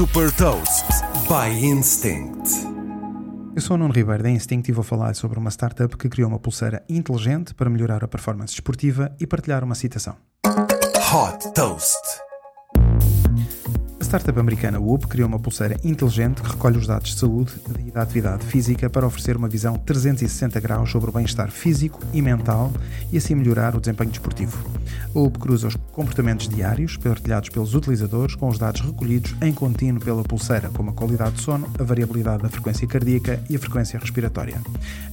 Super Toast by Instinct. Eu sou o Nuno Ribeiro da Instinct e vou falar sobre uma startup que criou uma pulseira inteligente para melhorar a performance esportiva e partilhar uma citação. Hot Toast startup americana Whoop criou uma pulseira inteligente que recolhe os dados de saúde e da atividade física para oferecer uma visão 360 graus sobre o bem-estar físico e mental e assim melhorar o desempenho desportivo. A Whoop cruza os comportamentos diários partilhados pelos utilizadores com os dados recolhidos em contínuo pela pulseira, como a qualidade de sono, a variabilidade da frequência cardíaca e a frequência respiratória.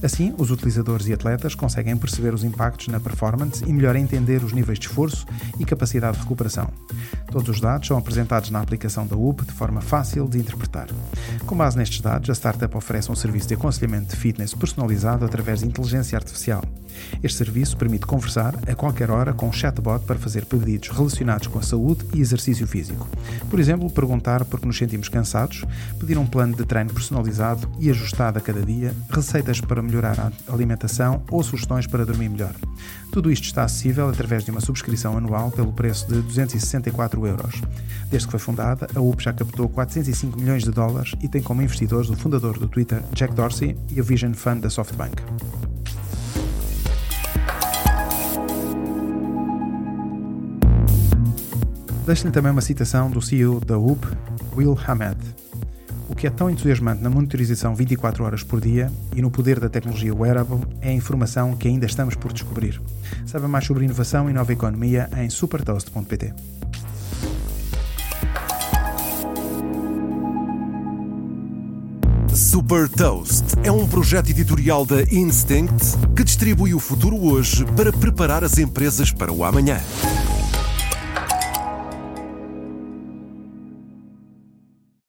Assim, os utilizadores e atletas conseguem perceber os impactos na performance e melhor entender os níveis de esforço e capacidade de recuperação. Todos os dados são apresentados na aplicação da UP de forma fácil de interpretar. Com base nestes dados, a startup oferece um serviço de aconselhamento de fitness personalizado através de inteligência artificial. Este serviço permite conversar a qualquer hora com um chatbot para fazer pedidos relacionados com a saúde e exercício físico. Por exemplo, perguntar por que nos sentimos cansados, pedir um plano de treino personalizado e ajustado a cada dia, receitas para melhorar a alimentação ou sugestões para dormir melhor. Tudo isto está acessível através de uma subscrição anual pelo preço de 264 euros. Desde que foi fundada, a UP já captou 405 milhões de dólares e tem como investidores o fundador do Twitter, Jack Dorsey, e o Vision Fund da SoftBank. Deixo-lhe também uma citação do CEO da UP, Will Hammett. O que é tão entusiasmante na monitorização 24 horas por dia e no poder da tecnologia wearable é a informação que ainda estamos por descobrir. Saiba mais sobre inovação e nova economia em supertoast.pt. Super Toast é um projeto editorial da Instinct que distribui o futuro hoje para preparar as empresas para o amanhã.